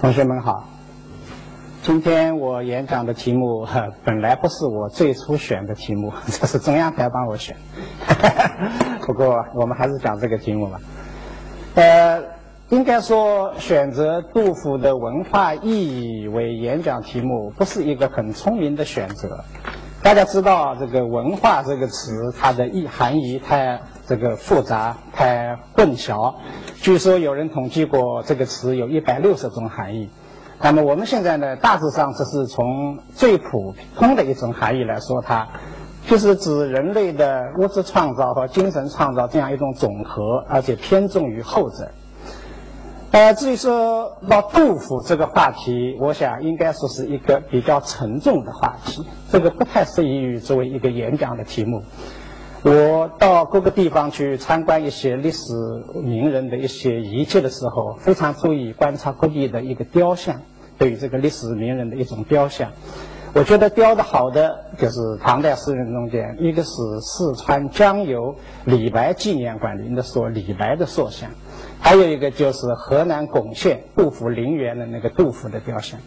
同学们好，今天我演讲的题目本来不是我最初选的题目，这是中央台帮我选。不过我们还是讲这个题目吧。呃，应该说选择杜甫的文化意义为演讲题目，不是一个很聪明的选择。大家知道这个“文化”这个词，它的意含义太这个复杂，太混淆。据说有人统计过，这个词有一百六十种含义。那么我们现在呢，大致上只是从最普通的一种含义来说它，就是指人类的物质创造和精神创造这样一种总和，而且偏重于后者。呃，至于说到杜甫这个话题，我想应该说是一个比较沉重的话题，这个不太适宜于作为一个演讲的题目。我到各个地方去参观一些历史名人的一些遗迹的时候，非常注意观察各地的一个雕像，对于这个历史名人的一种雕像。我觉得雕的好的就是唐代诗人中间，一个是四川江油李白纪念馆里的说李白的塑像，还有一个就是河南巩县杜甫陵园的那个杜甫的雕像。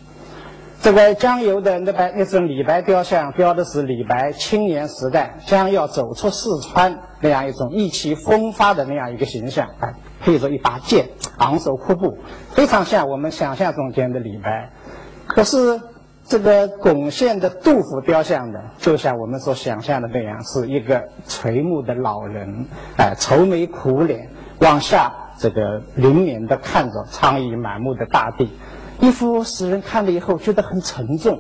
这个江油的那白那尊李白雕像，雕的是李白青年时代将要走出四川那样一种意气风发的那样一个形象，啊，配着一把剑，昂首阔步，非常像我们想象中间的李白。可是这个巩县的杜甫雕像呢，就像我们所想象的那样，是一个垂暮的老人，哎，愁眉苦脸，往下这个怜悯的看着苍夷满目的大地。一幅使人看了以后觉得很沉重。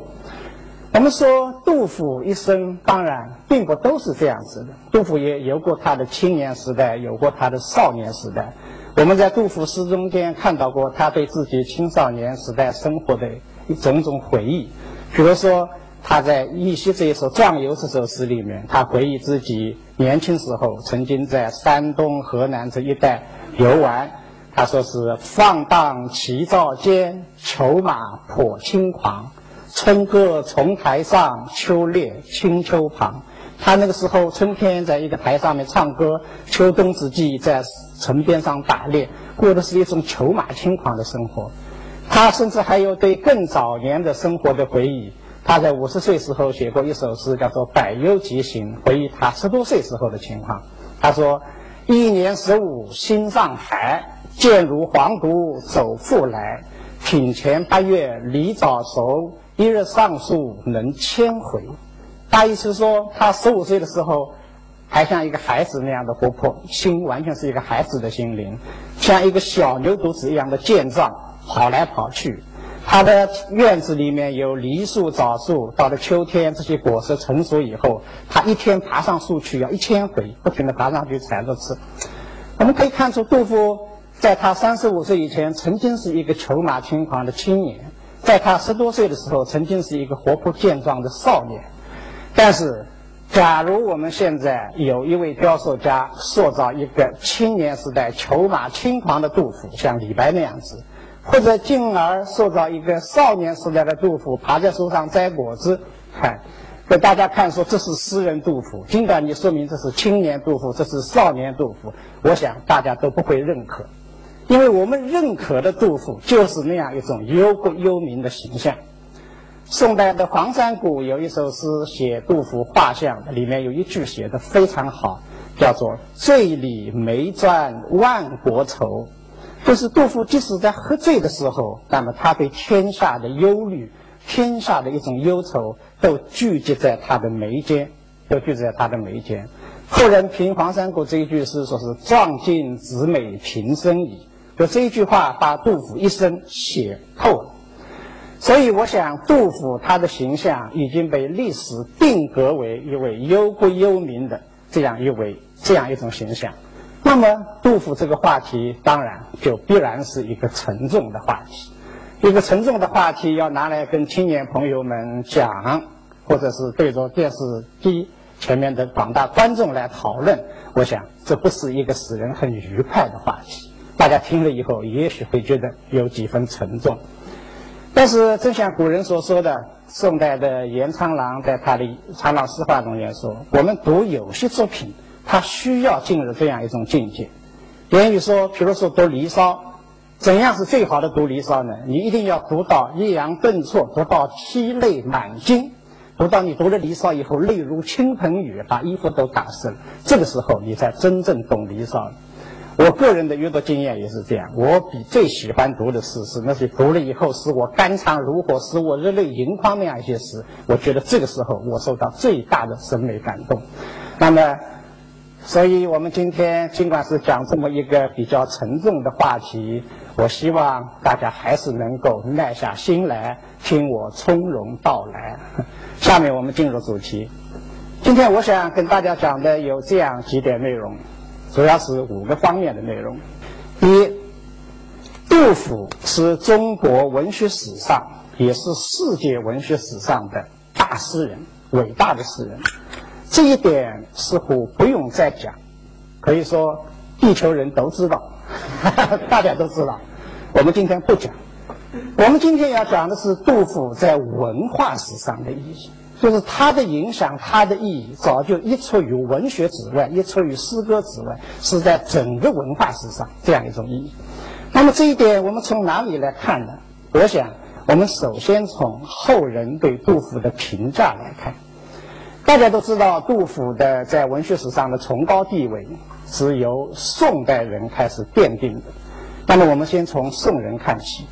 我们说杜甫一生当然并不都是这样子的，杜甫也有过他的青年时代，有过他的少年时代。我们在杜甫诗中间看到过他对自己青少年时代生活的一种种回忆。比如说他在《忆昔》这一首《壮游》这首诗里面，他回忆自己年轻时候曾经在山东、河南这一带游玩。他说是放荡齐躁间，裘马颇轻狂。春歌从台上，秋猎青丘旁。他那个时候春天在一个台上面唱歌，秋冬之际在城边上打猎，过的是一种裘马轻狂的生活。他甚至还有对更早年的生活的回忆。他在五十岁时候写过一首诗，叫做《百忧集行》，回忆他十多岁时候的情况。他说：“一年十五心上寒。”见如黄犊走复来，品前八月梨早熟，一日上树能千回。大意是说，他十五岁的时候，还像一个孩子那样的活泼，心完全是一个孩子的心灵，像一个小牛犊子一样的健壮，跑来跑去。他的院子里面有梨树、枣树，到了秋天，这些果实成熟以后，他一天爬上树去要一千回，不停地爬上去采着吃。我们可以看出，杜甫。在他三十五岁以前，曾经是一个裘马轻狂的青年；在他十多岁的时候，曾经是一个活泼健壮的少年。但是，假如我们现在有一位雕塑家塑造一个青年时代裘马轻狂的杜甫，像李白那样子，或者进而塑造一个少年时代的杜甫，爬在树上摘果子，看，给大家看说这是诗人杜甫，尽管你说明这是青年杜甫，这是少年杜甫，我想大家都不会认可。因为我们认可的杜甫就是那样一种忧国忧民的形象。宋代的黄山谷有一首诗写杜甫画像，里面有一句写的非常好，叫做“醉里眉转万国愁”，就是杜甫即使在喝醉的时候，那么他对天下的忧虑、天下的一种忧愁都聚集在他的眉间，都聚集在他的眉间。后人评黄山谷这一句诗，说是“壮尽子美平生矣”。就这一句话，把杜甫一生写透了。所以，我想，杜甫他的形象已经被历史定格为一位忧国忧民的这样一位这样一种形象。那么，杜甫这个话题，当然就必然是一个沉重的话题。一个沉重的话题要拿来跟青年朋友们讲，或者是对着电视机前面的广大观众来讨论，我想，这不是一个使人很愉快的话题。大家听了以后，也许会觉得有几分沉重。但是，正像古人所说的，宋代的严苍郎在他的《苍狼诗话》中也说：“我们读有些作品，他需要进入这样一种境界。”言语说，比如说读《离骚》，怎样是最好的读《离骚》呢？你一定要读到抑扬顿挫，读到涕泪满襟，读到你读了《离骚》以后泪如倾盆雨，把衣服都打湿了。这个时候你才真正懂《离骚》。我个人的阅读经验也是这样，我比最喜欢读的诗是那些读了以后使我肝肠如火、使我热泪盈眶那样一些诗。我觉得这个时候我受到最大的审美感动。那么。所以，我们今天尽管是讲这么一个比较沉重的话题，我希望大家还是能够耐下心来听我从容道来。下面我们进入主题。今天我想跟大家讲的有这样几点内容，主要是五个方面的内容。一，杜甫是中国文学史上，也是世界文学史上的大诗人，伟大的诗人。这一点似乎不用再讲，可以说地球人都知道，大家都知道。我们今天不讲，我们今天要讲的是杜甫在文化史上的意义，就是他的影响，他的意义早就溢出于文学之外，溢出于诗歌之外，是在整个文化史上这样一种意义。那么这一点我们从哪里来看呢？我想，我们首先从后人对杜甫的评价来看。大家都知道，杜甫的在文学史上的崇高地位是由宋代人开始奠定的。那么，我们先从宋人看起。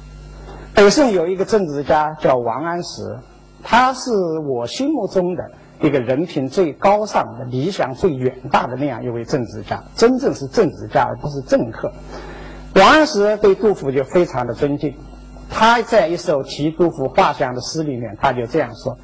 北宋有一个政治家叫王安石，他是我心目中的一个人品最高尚的、理想最远大的那样一位政治家，真正是政治家而不是政客。王安石对杜甫就非常的尊敬。他在一首题杜甫画像的诗里面，他就这样说。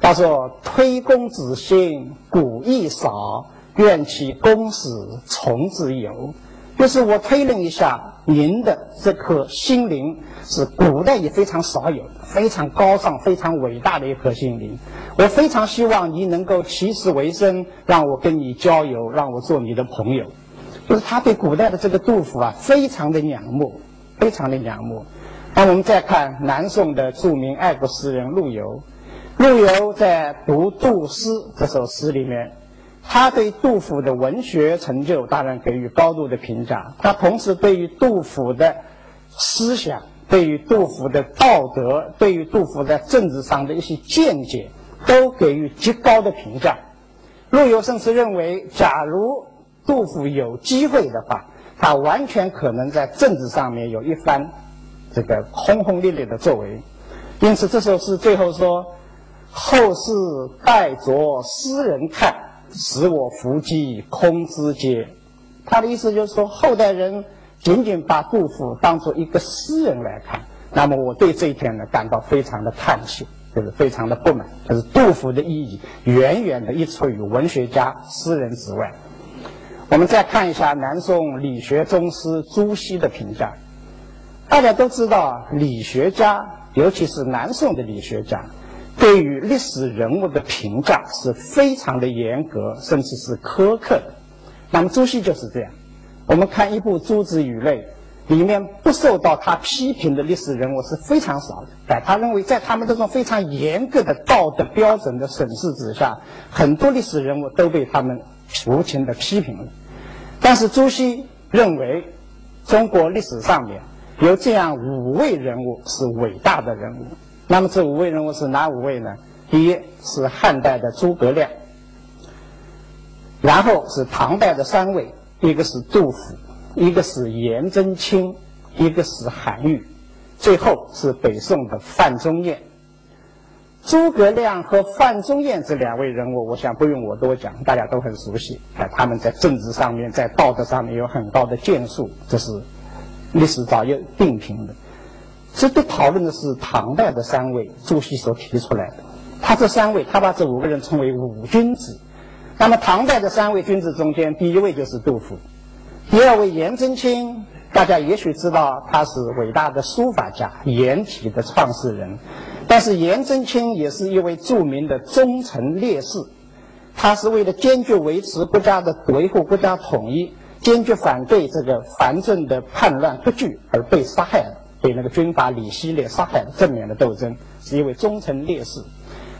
他说：“推公子心，古意少；愿其公使从之游。”就是我推论一下，您的这颗心灵是古代也非常少有，非常高尚、非常伟大的一颗心灵。我非常希望你能够起死回生，让我跟你交友，让我做你的朋友。就是他对古代的这个杜甫啊，非常的仰慕，非常的仰慕。那我们再看南宋的著名爱国诗人陆游。陆游在读杜诗这首诗里面，他对杜甫的文学成就当然给予高度的评价。他同时对于杜甫的思想、对于杜甫的道德、对于杜甫在政治上的一些见解，都给予极高的评价。陆游甚至认为，假如杜甫有机会的话，他完全可能在政治上面有一番这个轰轰烈烈的作为。因此，这首诗最后说。后世待着诗人看，使我弗及空之阶。他的意思就是说，后代人仅仅把杜甫当做一个诗人来看，那么我对这一点呢感到非常的叹息，就是非常的不满。就是杜甫的意义远远的溢出于文学家、诗人之外。我们再看一下南宋理学宗师朱熹的评价。大家都知道，理学家，尤其是南宋的理学家。对于历史人物的评价是非常的严格，甚至是苛刻的。那么朱熹就是这样。我们看一部《诸子语类》，里面不受到他批评的历史人物是非常少的。哎，他认为在他们这种非常严格的道德标准的审视之下，很多历史人物都被他们无情的批评了。但是朱熹认为，中国历史上面有这样五位人物是伟大的人物。那么这五位人物是哪五位呢？第一是汉代的诸葛亮，然后是唐代的三位，一个是杜甫，一个是颜真卿，一个是韩愈，最后是北宋的范仲淹。诸葛亮和范仲淹这两位人物，我想不用我多讲，大家都很熟悉。哎，他们在政治上面，在道德上面有很高的建树，这是历史早就定评的。值得讨论的是唐代的三位，朱熹所提出来的。他这三位，他把这五个人称为五君子。那么唐代的三位君子中间，第一位就是杜甫，第二位颜真卿，大家也许知道他是伟大的书法家，颜体的创始人。但是颜真卿也是一位著名的忠臣烈士，他是为了坚决维持国家的维护国家统一，坚决反对这个藩镇的叛乱割据而被杀害的。被那个军阀李希烈杀害的正面的斗争，是一位忠臣烈士。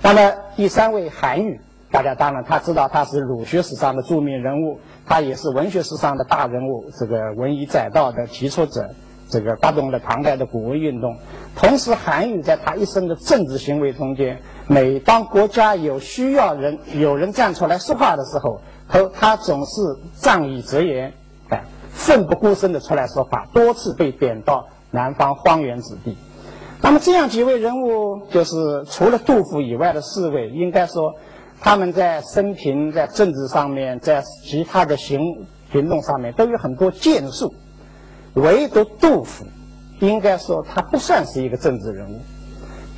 那么第三位韩愈，大家当然他知道他是儒学史上的著名人物，他也是文学史上的大人物，这个文以载道的提出者。这个发动了唐代的古文运动。同时，韩愈在他一生的政治行为中间，每当国家有需要人有人站出来说话的时候，他他总是仗义执言，哎，奋不顾身的出来说话，多次被贬到南方荒原之地。那么这样几位人物，就是除了杜甫以外的四位，应该说他们在生平、在政治上面、在其他的行行动上面都有很多建树，唯独杜甫，应该说他不算是一个政治人物。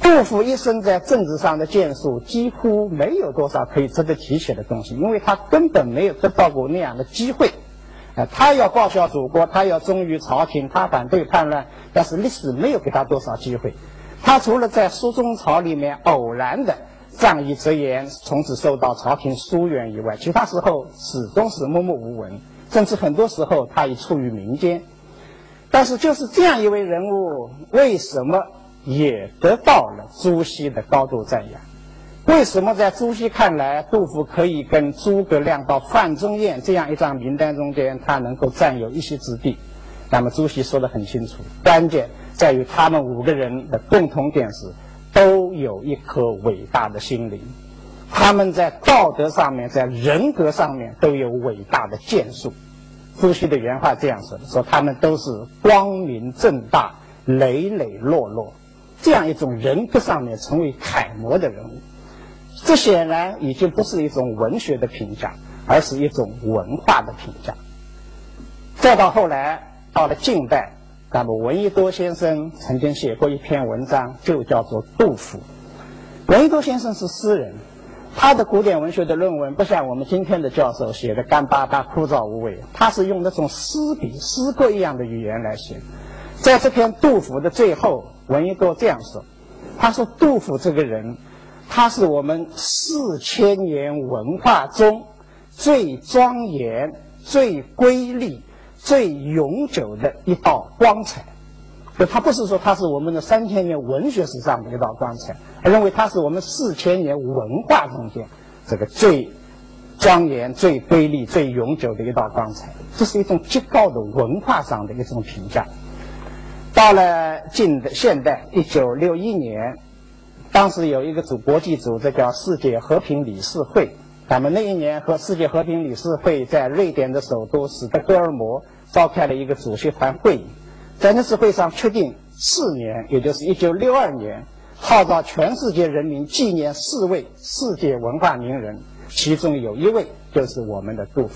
杜甫一生在政治上的建树几乎没有多少可以值得提起的东西，因为他根本没有得到过那样的机会。他要报效祖国，他要忠于朝廷，他反对叛乱，但是历史没有给他多少机会。他除了在苏中朝里面偶然的仗义执言，从此受到朝廷疏远以外，其他时候始终是默默无闻，甚至很多时候他已处于民间。但是就是这样一位人物，为什么也得到了朱熹的高度赞扬？为什么在朱熹看来，杜甫可以跟诸葛亮到范仲淹这样一张名单中间，他能够占有一席之地？那么朱熹说得很清楚，关键在于他们五个人的共同点是，都有一颗伟大的心灵，他们在道德上面，在人格上面都有伟大的建树。朱熹的原话这样说的：说他们都是光明正大、磊磊落落，这样一种人格上面成为楷模的人物。这显然已经不是一种文学的评价，而是一种文化的评价。再到后来，到了近代，那么闻一多先生曾经写过一篇文章，就叫做《杜甫》。闻一多先生是诗人，他的古典文学的论文不像我们今天的教授写的干巴巴、枯燥无味，他是用那种诗笔、诗歌一样的语言来写。在这篇《杜甫》的最后，闻一多这样说：“他说杜甫这个人。”它是我们四千年文化中最庄严、最瑰丽、最永久的一道光彩。就它不是说它是我们的三千年文学史上的一道光彩，而认为它是我们四千年文化中间这个最庄严、最瑰丽、最永久的一道光彩。这是一种极高的文化上的一种评价。到了近的现代，一九六一年。当时有一个组国际组织叫世界和平理事会，那么那一年和世界和平理事会在瑞典的首都斯德哥尔摩召开了一个主席团会议，在那次会上确定四年，也就是一九六二年，号召全世界人民纪念四位世界文化名人，其中有一位就是我们的杜甫。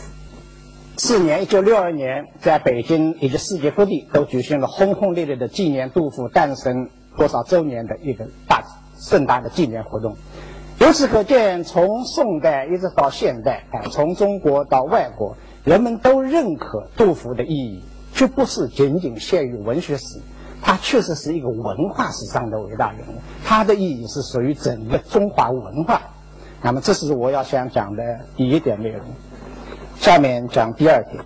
四年一九六二年，在北京以及世界各地都举行了轰轰烈烈的纪念杜甫诞生多少周年的一个大。盛大的纪念活动，由此可见，从宋代一直到现代，啊，从中国到外国，人们都认可杜甫的意义，却不是仅仅限于文学史，他确实是一个文化史上的伟大人物，他的意义是属于整个中华文化。那么，这是我要想讲的第一点内容。下面讲第二点。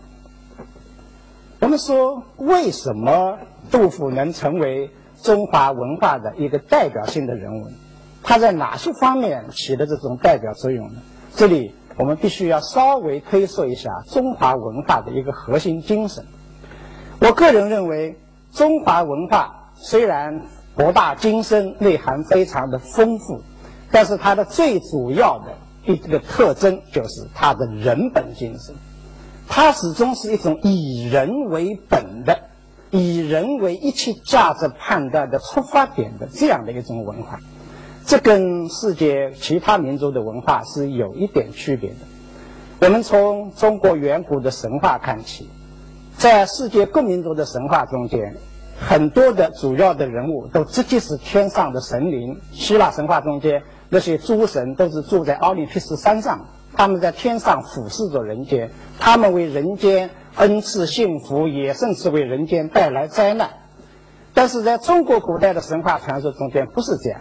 我们说，为什么杜甫能成为？中华文化的一个代表性的人物，他在哪些方面起的这种代表作用呢？这里我们必须要稍微推说一下中华文化的一个核心精神。我个人认为，中华文化虽然博大精深、内涵非常的丰富，但是它的最主要的一个特征就是它的人本精神，它始终是一种以人为本的。以人为一切价值判断的出发点的这样的一种文化，这跟世界其他民族的文化是有一点区别的。我们从中国远古的神话看起，在世界各民族的神话中间，很多的主要的人物都直接是天上的神灵。希腊神话中间那些诸神都是住在奥林匹斯山上，他们在天上俯视着人间，他们为人间。恩赐幸福，也甚至为人间带来灾难。但是在中国古代的神话传说中间不是这样。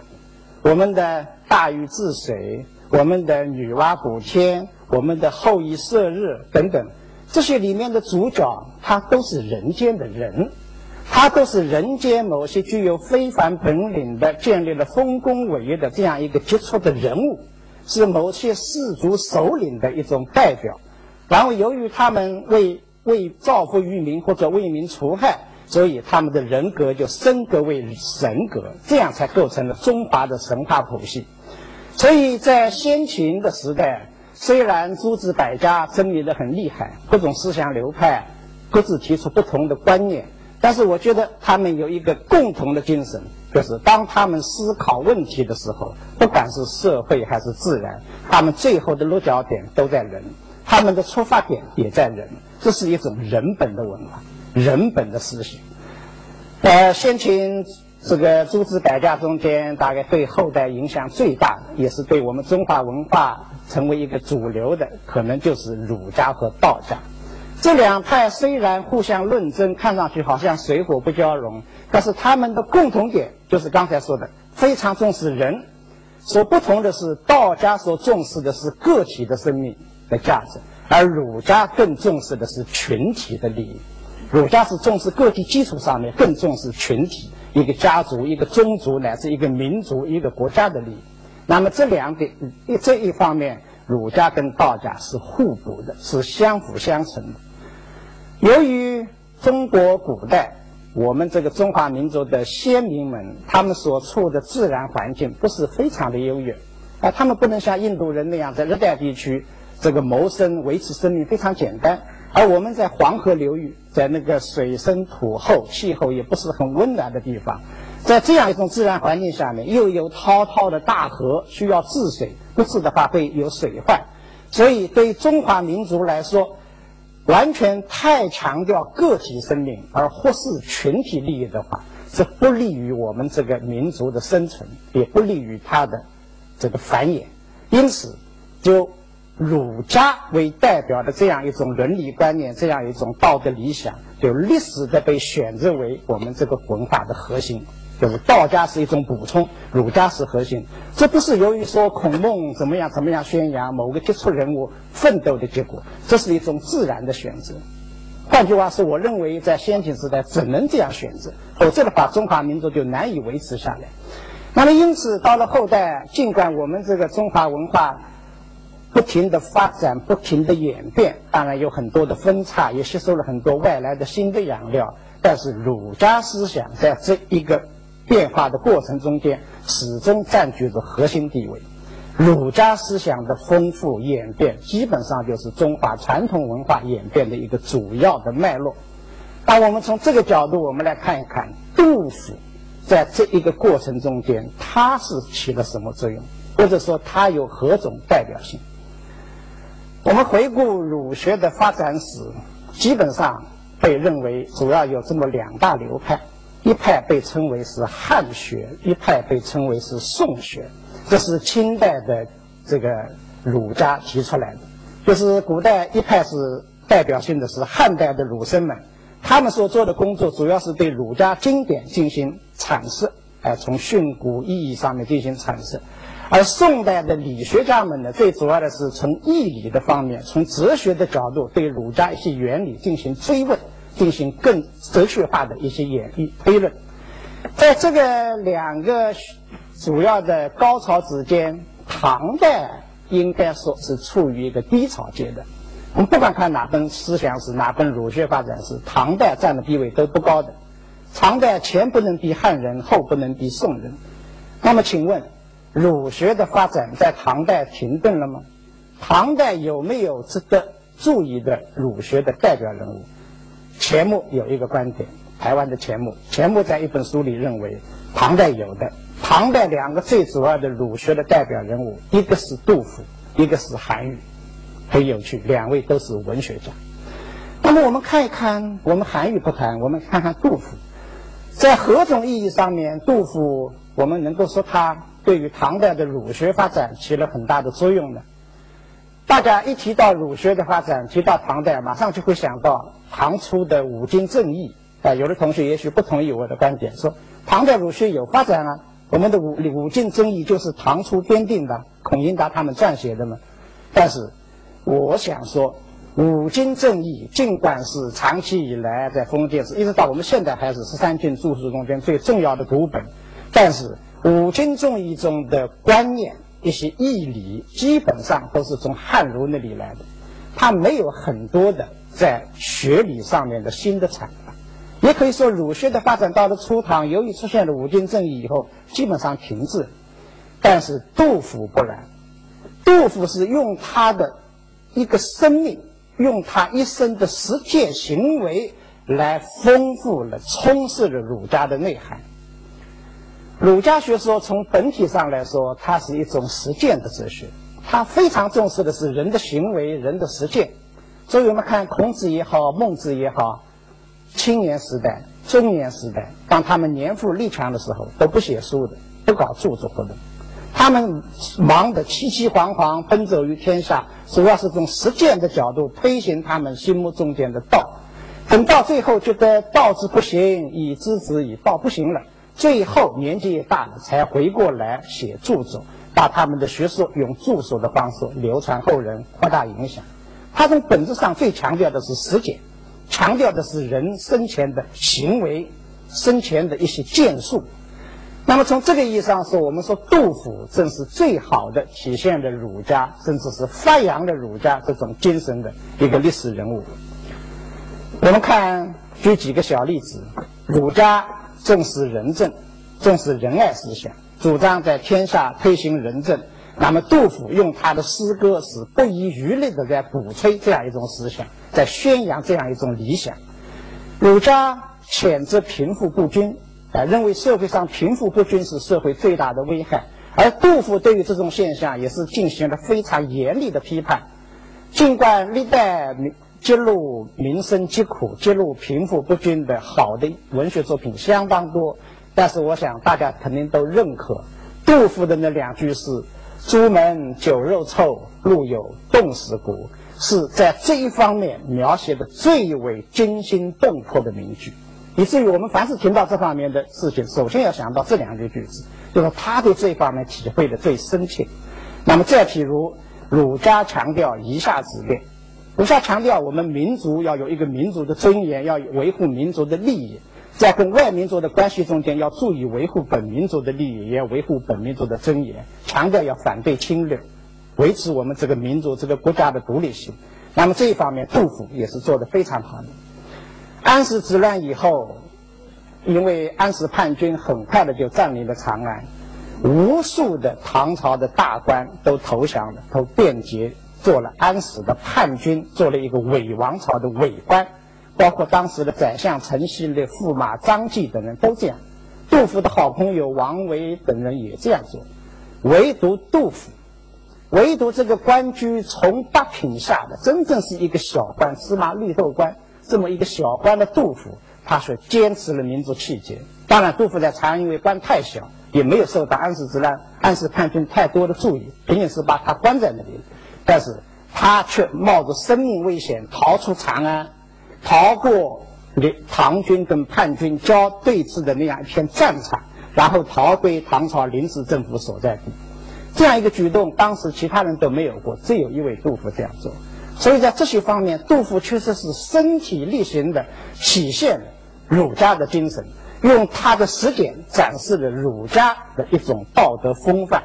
我们的大禹治水，我们的女娲补天，我们的后羿射日等等，这些里面的主角，他都是人间的人，他都是人间某些具有非凡本领的、建立了丰功伟业的这样一个杰出的人物，是某些氏族首领的一种代表。然后由于他们为为造福于民或者为民除害，所以他们的人格就升格为神格，这样才构成了中华的神话谱系。所以在先秦的时代，虽然诸子百家争鸣的很厉害，各种思想流派各自提出不同的观念，但是我觉得他们有一个共同的精神，就是当他们思考问题的时候，不管是社会还是自然，他们最后的落脚点都在人，他们的出发点也在人，这是一种人本的文化。人本的思想，呃，先秦这个诸子百家中间，大概对后代影响最大，也是对我们中华文化成为一个主流的，可能就是儒家和道家。这两派虽然互相论争，看上去好像水火不交融，但是他们的共同点就是刚才说的，非常重视人。所不同的是，道家所重视的是个体的生命的价值，而儒家更重视的是群体的利益。儒家是重视个体基础上面，更重视群体，一个家族、一个宗族乃至一个民族、一个国家的利益。那么这两点，一这一方面，儒家跟道家是互补的，是相辅相成的。由于中国古代，我们这个中华民族的先民们，他们所处的自然环境不是非常的优越，啊，他们不能像印度人那样在热带地区，这个谋生、维持生命非常简单。而我们在黄河流域，在那个水深土厚、气候也不是很温暖的地方，在这样一种自然环境下面，又有滔滔的大河需要治水，不治的话会有水患，所以对中华民族来说，完全太强调个体生命而忽视群体利益的话，是不利于我们这个民族的生存，也不利于它的这个繁衍，因此就。儒家为代表的这样一种伦理观念，这样一种道德理想，就历史的被选择为我们这个文化的核心。就是道家是一种补充，儒家是核心。这不是由于说孔孟怎么样怎么样宣扬某个杰出人物奋斗的结果，这是一种自然的选择。换句话说，我认为在先秦时代只能这样选择，否则的话中华民族就难以维持下来。那么因此到了后代，尽管我们这个中华文化。不停的发展，不停的演变，当然有很多的分叉，也吸收了很多外来的新的养料。但是儒家思想在这一个变化的过程中间，始终占据着核心地位。儒家思想的丰富演变，基本上就是中华传统文化演变的一个主要的脉络。当我们从这个角度，我们来看一看杜甫在这一个过程中间，他是起了什么作用，或者说他有何种代表性？我们回顾儒学的发展史，基本上被认为主要有这么两大流派，一派被称为是汉学，一派被称为是宋学。这是清代的这个儒家提出来的，就是古代一派是代表性的是汉代的儒生们，他们所做的工作主要是对儒家经典进行阐释，哎，从训诂意义上面进行阐释。而宋代的理学家们呢，最主要的是从义理的方面，从哲学的角度对儒家一些原理进行追问，进行更哲学化的一些演绎推论。在这个两个主要的高潮之间，唐代应该说是处于一个低潮阶段。我们不管看哪本思想史，哪本儒学发展史，唐代占的地位都不高的。唐代前不能比汉人，后不能比宋人。那么，请问？儒学的发展在唐代停顿了吗？唐代有没有值得注意的儒学的代表人物？钱穆有一个观点，台湾的钱穆，钱穆在一本书里认为，唐代有的。唐代两个最主要的儒学的代表人物，一个是杜甫，一个是韩愈，很有趣，两位都是文学家。那么我们看一看，我们韩愈不谈，我们看看杜甫，在何种意义上面，杜甫我们能够说他？对于唐代的儒学发展起了很大的作用呢。大家一提到儒学的发展，提到唐代，马上就会想到唐初的五经正义。啊，有的同学也许不同意我的观点，说唐代儒学有发展啊，我们的五五经正义就是唐初编定的，孔颖达他们撰写的嘛。但是，我想说，五经正义尽管是长期以来在封建史，一直到我们现在还是十三经注释中间最重要的读本，但是。五经重义中的观念，一些义理，基本上都是从汉儒那里来的，它没有很多的在学理上面的新的阐发，也可以说儒学的发展到了初唐，由于出现了五经正义以后，基本上停滞。但是杜甫不然，杜甫是用他的一个生命，用他一生的实践行为来丰富了、充实了儒家的内涵。儒家学说从本体上来说，它是一种实践的哲学，它非常重视的是人的行为、人的实践。所以我们看孔子也好，孟子也好，青年时代、中年时代，当他们年富力强的时候，都不写书的，不搞著作活动。他们忙得凄凄惶惶，奔走于天下，主要是从实践的角度推行他们心目中间的道。等到最后觉得道之不行，以知之以道不行了，最后年纪也大了，才回过来写著作，把他们的学说用著作的方式流传后人，扩大影响。他从本质上最强调的是实践，强调的是人生前的行为，生前的一些建树。那么从这个意义上说，我们说杜甫正是最好的体现了儒家，甚至是发扬了儒家这种精神的一个历史人物。我们看举几个小例子：儒家重视仁政，重视仁爱思想，主张在天下推行仁政。那么杜甫用他的诗歌是不遗余力的在鼓吹这样一种思想，在宣扬这样一种理想。儒家谴责贫富不均。啊，认为社会上贫富不均是社会最大的危害，而杜甫对于这种现象也是进行了非常严厉的批判。尽管历代揭露民生疾苦、揭露贫富不均的好的文学作品相当多，但是我想大家肯定都认可杜甫的那两句是“朱门酒肉臭，路有冻死骨”，是在这一方面描写的最为惊心动魄的名句。以至于我们凡是听到这方面的事情，首先要想到这两句句子，就是他对这方面体会的最深切。那么再譬如，儒家强调以下之列，儒家强调我们民族要有一个民族的尊严，要维护民族的利益，在跟外民族的关系中间要注意维护本民族的利益，也要维护本民族的尊严，强调要反对侵略，维持我们这个民族这个国家的独立性。那么这一方面，杜甫也是做得非常好的。安史之乱以后，因为安史叛军很快的就占领了长安，无数的唐朝的大官都投降了，都变节做了安史的叛军，做了一个伪王朝的伪官，包括当时的宰相陈希的驸马张继等人都这样。杜甫的好朋友王维等人也这样做，唯独杜甫，唯独这个官居从八品下的，真正是一个小官，芝麻绿豆官。这么一个小官的杜甫，他是坚持了民族气节。当然，杜甫在长安因为官太小，也没有受到安史之乱、安史叛军太多的注意，仅仅是把他关在那里。但是他却冒着生命危险逃出长安，逃过唐军跟叛军交对峙的那样一片战场，然后逃归唐朝临时政府所在地。这样一个举动，当时其他人都没有过，只有一位杜甫这样做。所以在这些方面，杜甫确实是身体力行的体现儒家的精神，用他的实践展示了儒家的一种道德风范。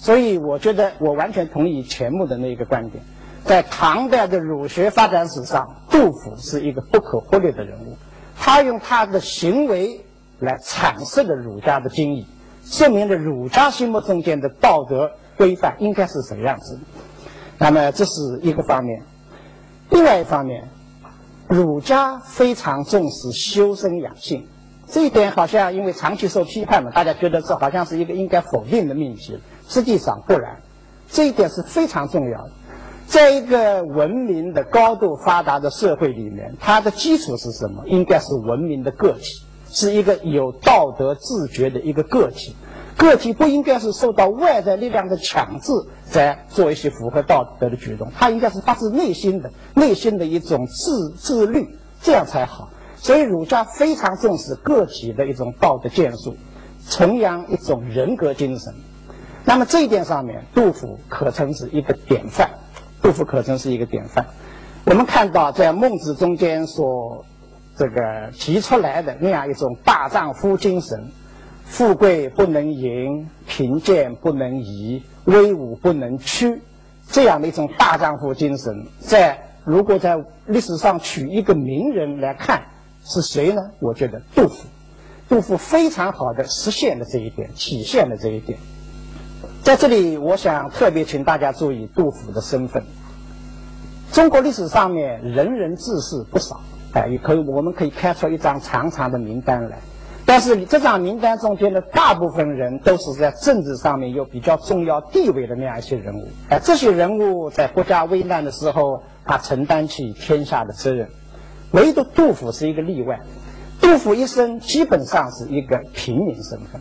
所以，我觉得我完全同意钱穆的那一个观点，在唐代的儒学发展史上，杜甫是一个不可忽略的人物。他用他的行为来阐释了儒家的精义，说明了儒家心目中间的道德规范应该是什么样子。那么这是一个方面，另外一方面，儒家非常重视修身养性，这一点好像因为长期受批判嘛，大家觉得这好像是一个应该否定的命题，实际上不然，这一点是非常重要的。在一个文明的高度发达的社会里面，它的基础是什么？应该是文明的个体，是一个有道德自觉的一个个体。个体不应该是受到外在力量的强制，在做一些符合道德的举动，他应该是发自内心的、内心的一种自自律，这样才好。所以儒家非常重视个体的一种道德建树，崇扬一种人格精神。那么这一点上面，杜甫可称是一个典范。杜甫可称是一个典范。我们看到在孟子中间所这个提出来的那样一种大丈夫精神。富贵不能淫，贫贱不能移，威武不能屈，这样的一种大丈夫精神，在如果在历史上取一个名人来看，是谁呢？我觉得杜甫，杜甫非常好的实现了这一点，体现了这一点。在这里，我想特别请大家注意杜甫的身份。中国历史上面仁人志士不少，哎，也可以，我们可以开出一张长长的名单来。但是这张名单中间的大部分人都是在政治上面有比较重要地位的那样一些人物，哎，这些人物在国家危难的时候，他承担起天下的责任。唯独杜甫是一个例外，杜甫一生基本上是一个平民身份，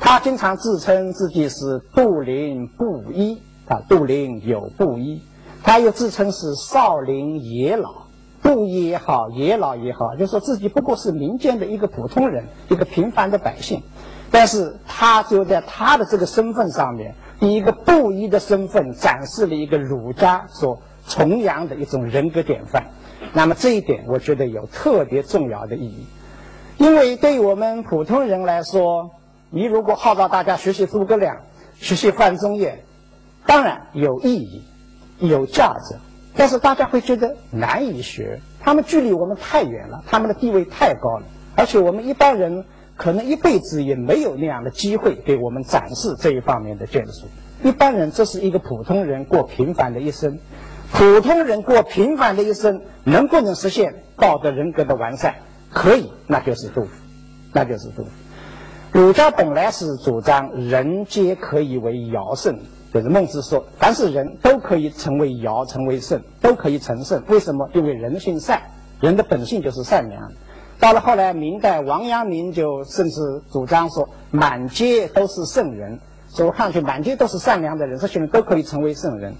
他经常自称自己是杜陵布衣啊，杜陵有布衣，他又自称是少陵野老。布衣也好，野老也好，就说自己不过是民间的一个普通人，一个平凡的百姓。但是他就在他的这个身份上面，以一个布衣的身份，展示了一个儒家所崇扬的一种人格典范。那么这一点，我觉得有特别重要的意义，因为对于我们普通人来说，你如果号召大家学习诸葛亮、学习范仲淹，当然有意义，有价值。但是大家会觉得难以学，他们距离我们太远了，他们的地位太高了，而且我们一般人可能一辈子也没有那样的机会给我们展示这一方面的建树。一般人这是一个普通人过平凡的一生，普通人过平凡的一生能不能实现道德人格的完善？可以，那就是杜甫，那就是杜甫。儒家本来是主张人皆可以为尧舜。就是孟子说，凡是人都可以成为尧，成为圣，都可以成圣。为什么？因为人性善，人的本性就是善良。到了后来，明代王阳明就甚至主张说，满街都是圣人。我看去，满街都是善良的人，这些人都可以成为圣人。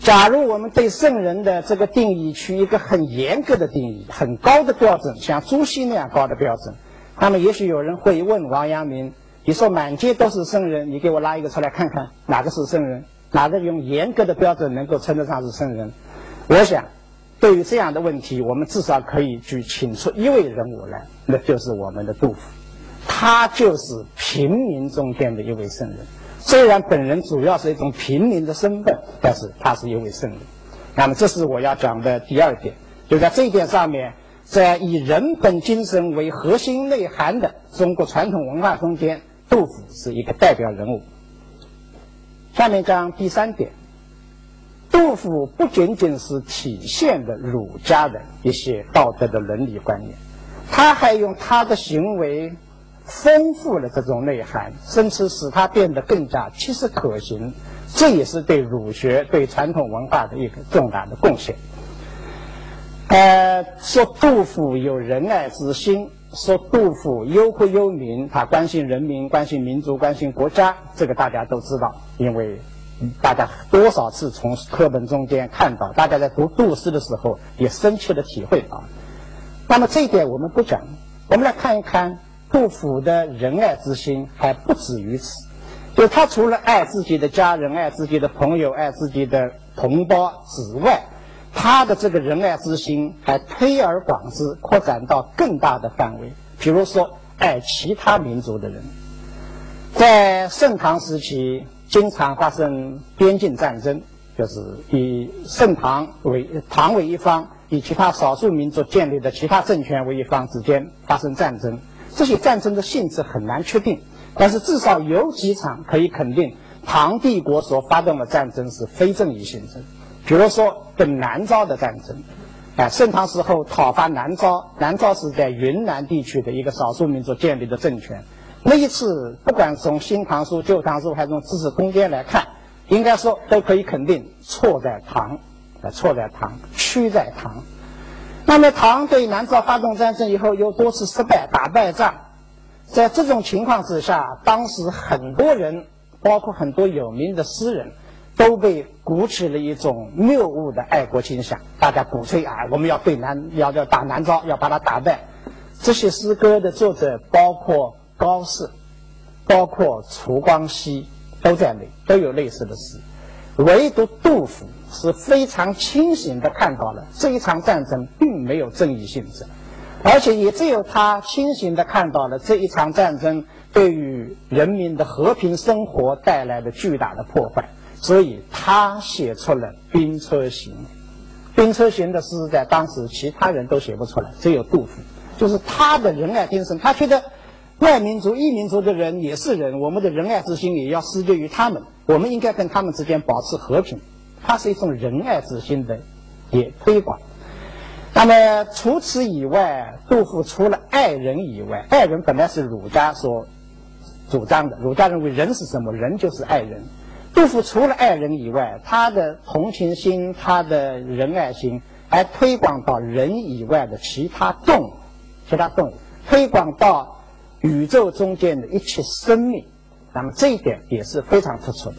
假如我们对圣人的这个定义取一个很严格的定义，很高的标准，像朱熹那样高的标准，那么也许有人会问王阳明。你说满街都是圣人，你给我拉一个出来看看，哪个是圣人？哪个用严格的标准能够称得上是圣人？我想，对于这样的问题，我们至少可以去请出一位人物来，那就是我们的杜甫，他就是平民中间的一位圣人。虽然本人主要是一种平民的身份，但是他是一位圣人。那么，这是我要讲的第二点，就在这一点上面。在以人本精神为核心内涵的中国传统文化中间，杜甫是一个代表人物。下面讲第三点，杜甫不仅仅是体现的儒家的一些道德的伦理观念，他还用他的行为丰富了这种内涵，甚至使他变得更加切实可行。这也是对儒学、对传统文化的一个重大的贡献。呃，说杜甫有仁爱之心，说杜甫忧国忧民，他关心人民、关心民族、关心国家，这个大家都知道，因为大家多少次从课本中间看到，大家在读杜诗的时候也深切的体会到。那么这一点我们不讲，我们来看一看杜甫的仁爱之心还不止于此，就他除了爱自己的家人、爱自己的朋友、爱自己的同胞之外。他的这个仁爱之心还推而广之，扩展到更大的范围。比如说，爱其他民族的人，在盛唐时期，经常发生边境战争，就是以盛唐为唐为一方，以其他少数民族建立的其他政权为一方之间发生战争。这些战争的性质很难确定，但是至少有几场可以肯定，唐帝国所发动的战争是非正义性质。比如说跟南诏的战争，啊，盛唐时候讨伐南诏，南诏是在云南地区的一个少数民族建立的政权。那一次，不管从《新唐书》《旧唐书》还是从《资治通鉴》来看，应该说都可以肯定错在唐，错在唐，屈在唐。那么唐对南诏发动战争以后，又多次失败，打败仗。在这种情况之下，当时很多人，包括很多有名的诗人。都被鼓起了一种谬误的爱国倾向，大家鼓吹啊，我们要对南，要要打南诏，要把它打败。这些诗歌的作者包括高适，包括楚光熙都在内，都有类似的诗。唯独杜甫是非常清醒的看到了这一场战争并没有正义性质，而且也只有他清醒的看到了这一场战争对于人民的和平生活带来的巨大的破坏。所以他写出了《兵车行》，《兵车行》的诗在当时其他人都写不出来，只有杜甫。就是他的仁爱精神，他觉得外民族、异民族的人也是人，我们的仁爱之心也要施救于他们，我们应该跟他们之间保持和平。它是一种仁爱之心的也推广。那么除此以外，杜甫除了爱人以外，爱人本来是儒家所主张的，儒家认为人是什么？人就是爱人。杜甫除了爱人以外，他的同情心、他的仁爱心，还推广到人以外的其他动物，其他动物，推广到宇宙中间的一切生命。那么这一点也是非常突出的。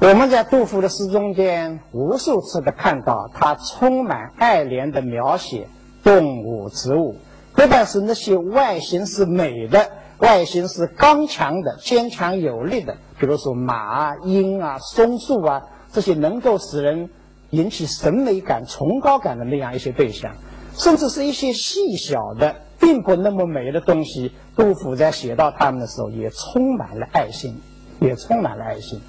我们在杜甫的诗中间无数次的看到他充满爱怜的描写动物、植物，不但是那些外形是美的。外形是刚强的、坚强有力的，比如说马啊、鹰啊、松树啊，这些能够使人引起审美感、崇高感的那样一些对象，甚至是一些细小的、并不那么美的东西，杜甫在写到他们的时候，也充满了爱心，也充满了爱心。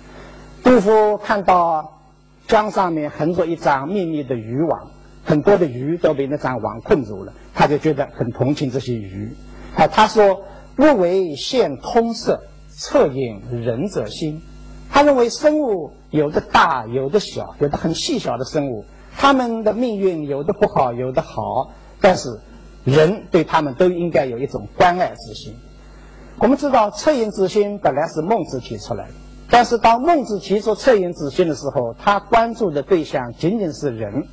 杜甫看到江上面横着一张密密的渔网，很多的鱼都被那张网困住了，他就觉得很同情这些鱼，啊，他说。不为现通色，恻隐仁者心。他认为生物有的大，有的小，有的很细小的生物，他们的命运有的不好，有的好，但是人对他们都应该有一种关爱之心。我们知道恻隐之心本来是孟子提出来的，但是当孟子提出恻隐之心的时候，他关注的对象仅仅是人。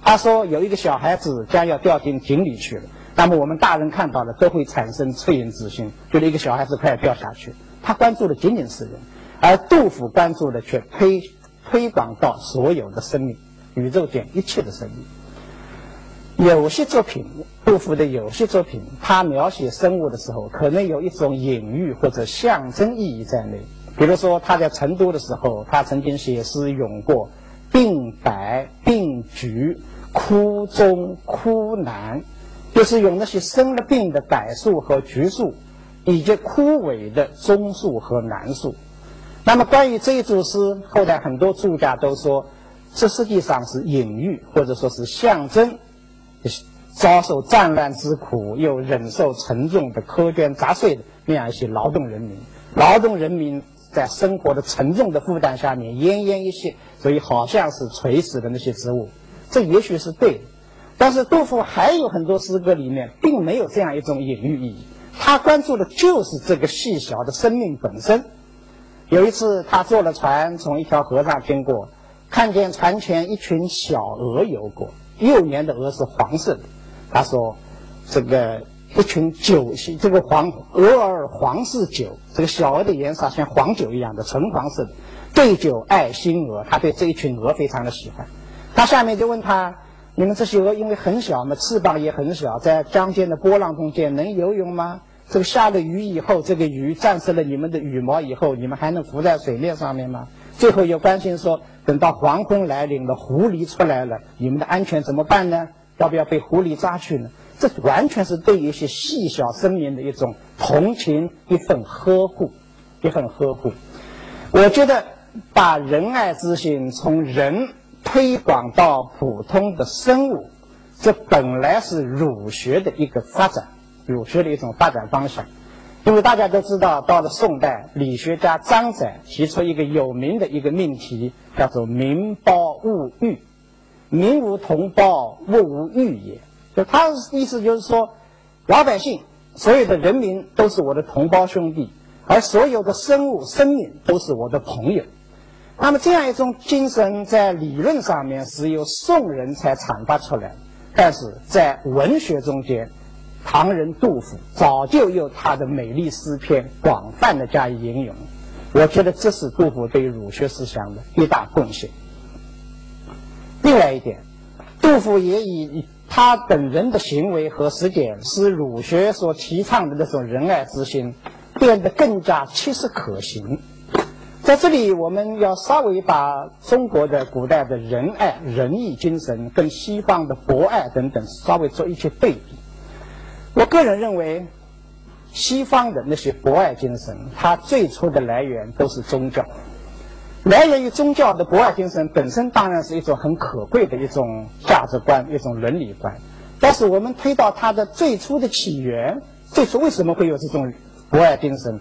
他说有一个小孩子将要掉进井里去了。那么我们大人看到了都会产生恻隐之心，觉得一个小孩子快要掉下去。他关注的仅仅是人，而杜甫关注的却推推广到所有的生命，宇宙间一切的生命。有些作品，杜甫的有些作品，他描写生物的时候，可能有一种隐喻或者象征意义在内。比如说他在成都的时候，他曾经写诗咏过病白、病菊、枯中、枯南。就是用那些生了病的柏树和橘树，以及枯萎的棕树和楠树。那么关于这一组诗，后来很多作家都说，这实际上是隐喻或者说是象征，遭受战乱之苦又忍受沉重的苛捐杂税的那样一些劳动人民。劳动人民在生活的沉重的负担下面奄奄一息，所以好像是垂死的那些植物。这也许是对的。但是杜甫还有很多诗歌里面并没有这样一种隐喻意义，他关注的就是这个细小的生命本身。有一次，他坐了船从一条河上经过，看见船前一群小鹅游过，幼年的鹅是黄色的。他说：“这个一群酒，这个黄鹅儿黄似酒，这个小鹅的颜色像黄酒一样的纯黄色的，对酒爱新鹅。他对这一群鹅非常的喜欢。他下面就问他。”你们这些鹅因为很小嘛，翅膀也很小，在江间的波浪中间能游泳吗？这个下了雨以后，这个雨战胜了你们的羽毛以后，你们还能浮在水面上面吗？最后又关心说，等到黄昏来临了，狐狸出来了，你们的安全怎么办呢？要不要被狐狸抓去呢？这完全是对一些细小生命的一种同情，一份呵护，一份呵护。我觉得把仁爱之心从人。推广到普通的生物，这本来是儒学的一个发展，儒学的一种发展方向。因为大家都知道，到了宋代，理学家张载提出一个有名的一个命题，叫做“民胞物欲”，民无同胞，物无欲也。就他的意思就是说，老百姓所有的人民都是我的同胞兄弟，而所有的生物生命都是我的朋友。那么这样一种精神在理论上面是由宋人才阐发出来，但是在文学中间，唐人杜甫早就有他的美丽诗篇广泛的加以引用。我觉得这是杜甫对儒学思想的一大贡献。另外一点，杜甫也以他本人的行为和实践，使儒学所提倡的那种仁爱之心变得更加切实可行。在这里，我们要稍微把中国的古代的仁爱、仁义精神跟西方的博爱等等稍微做一些对比。我个人认为，西方的那些博爱精神，它最初的来源都是宗教。来源于宗教的博爱精神本身当然是一种很可贵的一种价值观、一种伦理观。但是我们推到它的最初的起源，最初为什么会有这种博爱精神？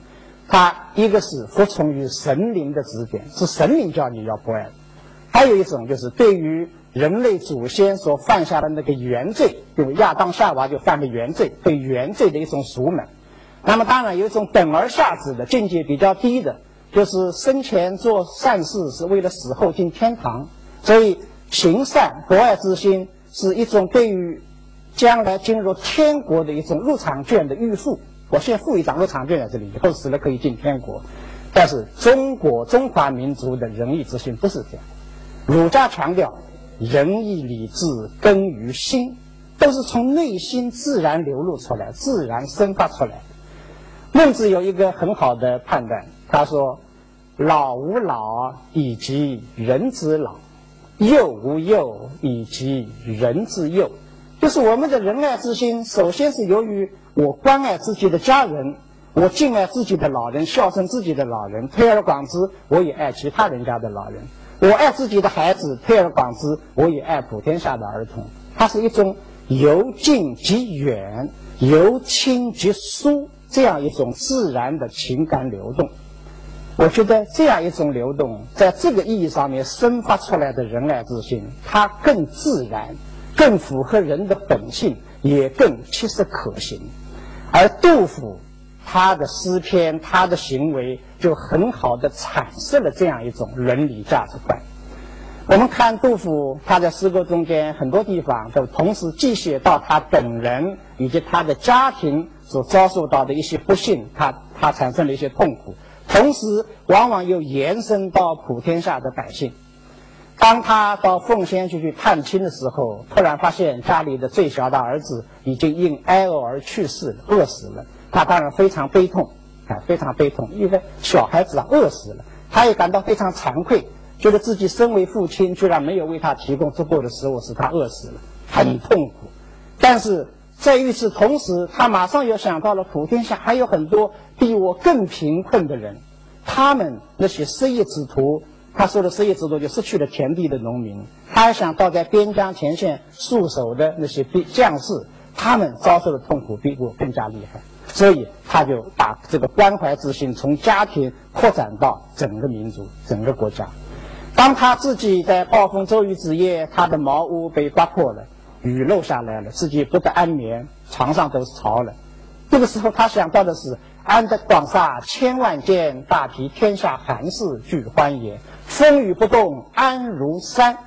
它一个是服从于神灵的指点，是神灵叫你要博爱；还有一种就是对于人类祖先所犯下的那个原罪，就亚当夏娃就犯了原罪，对原罪的一种赎门。那么当然有一种等而下之的境界比较低的，就是生前做善事是为了死后进天堂，所以行善博爱之心是一种对于将来进入天国的一种入场券的预付。我现在付一张入场券在这里，以后死了可以进天国。但是中国中华民族的仁义之心不是这样。儒家强调仁义礼智根于心，都是从内心自然流露出来、自然生发出来。孟子有一个很好的判断，他说：“老吾老以及人之老，幼吾幼以及人之幼。”就是我们的仁爱之心，首先是由于我关爱自己的家人，我敬爱自己的老人，孝顺自己的老人，推而广之，我也爱其他人家的老人。我爱自己的孩子，推而广之，我也爱普天下的儿童。它是一种由近及远，由亲及疏这样一种自然的情感流动。我觉得这样一种流动，在这个意义上面生发出来的仁爱之心，它更自然。更符合人的本性，也更切实可行。而杜甫他的诗篇、他的行为，就很好的阐释了这样一种伦理价值观。我们看杜甫他在诗歌中间很多地方都同时记写到他本人以及他的家庭所遭受到的一些不幸，他他产生了一些痛苦，同时往往又延伸到普天下的百姓。当他到奉先去去探亲的时候，突然发现家里的最小的儿子已经因挨饿而去世了，饿死了。他当然非常悲痛，啊，非常悲痛，因为小孩子啊饿死了，他也感到非常惭愧，觉得自己身为父亲，居然没有为他提供足够的食物，使他饿死了，很痛苦。但是在与此同时，他马上又想到了普天下还有很多比我更贫困的人，他们那些失业之徒。他说的失业之苦，就失去了田地的农民。他想到在边疆前线戍守的那些兵将士，他们遭受的痛苦比我更加厉害。所以他就把这个关怀之心从家庭扩展到整个民族、整个国家。当他自己在暴风骤雨之夜，他的茅屋被刮破了，雨漏下来了，自己不得安眠，床上都是潮了。这个时候，他想到的是。安得广厦千万间，大庇天下寒士俱欢颜。风雨不动安如山。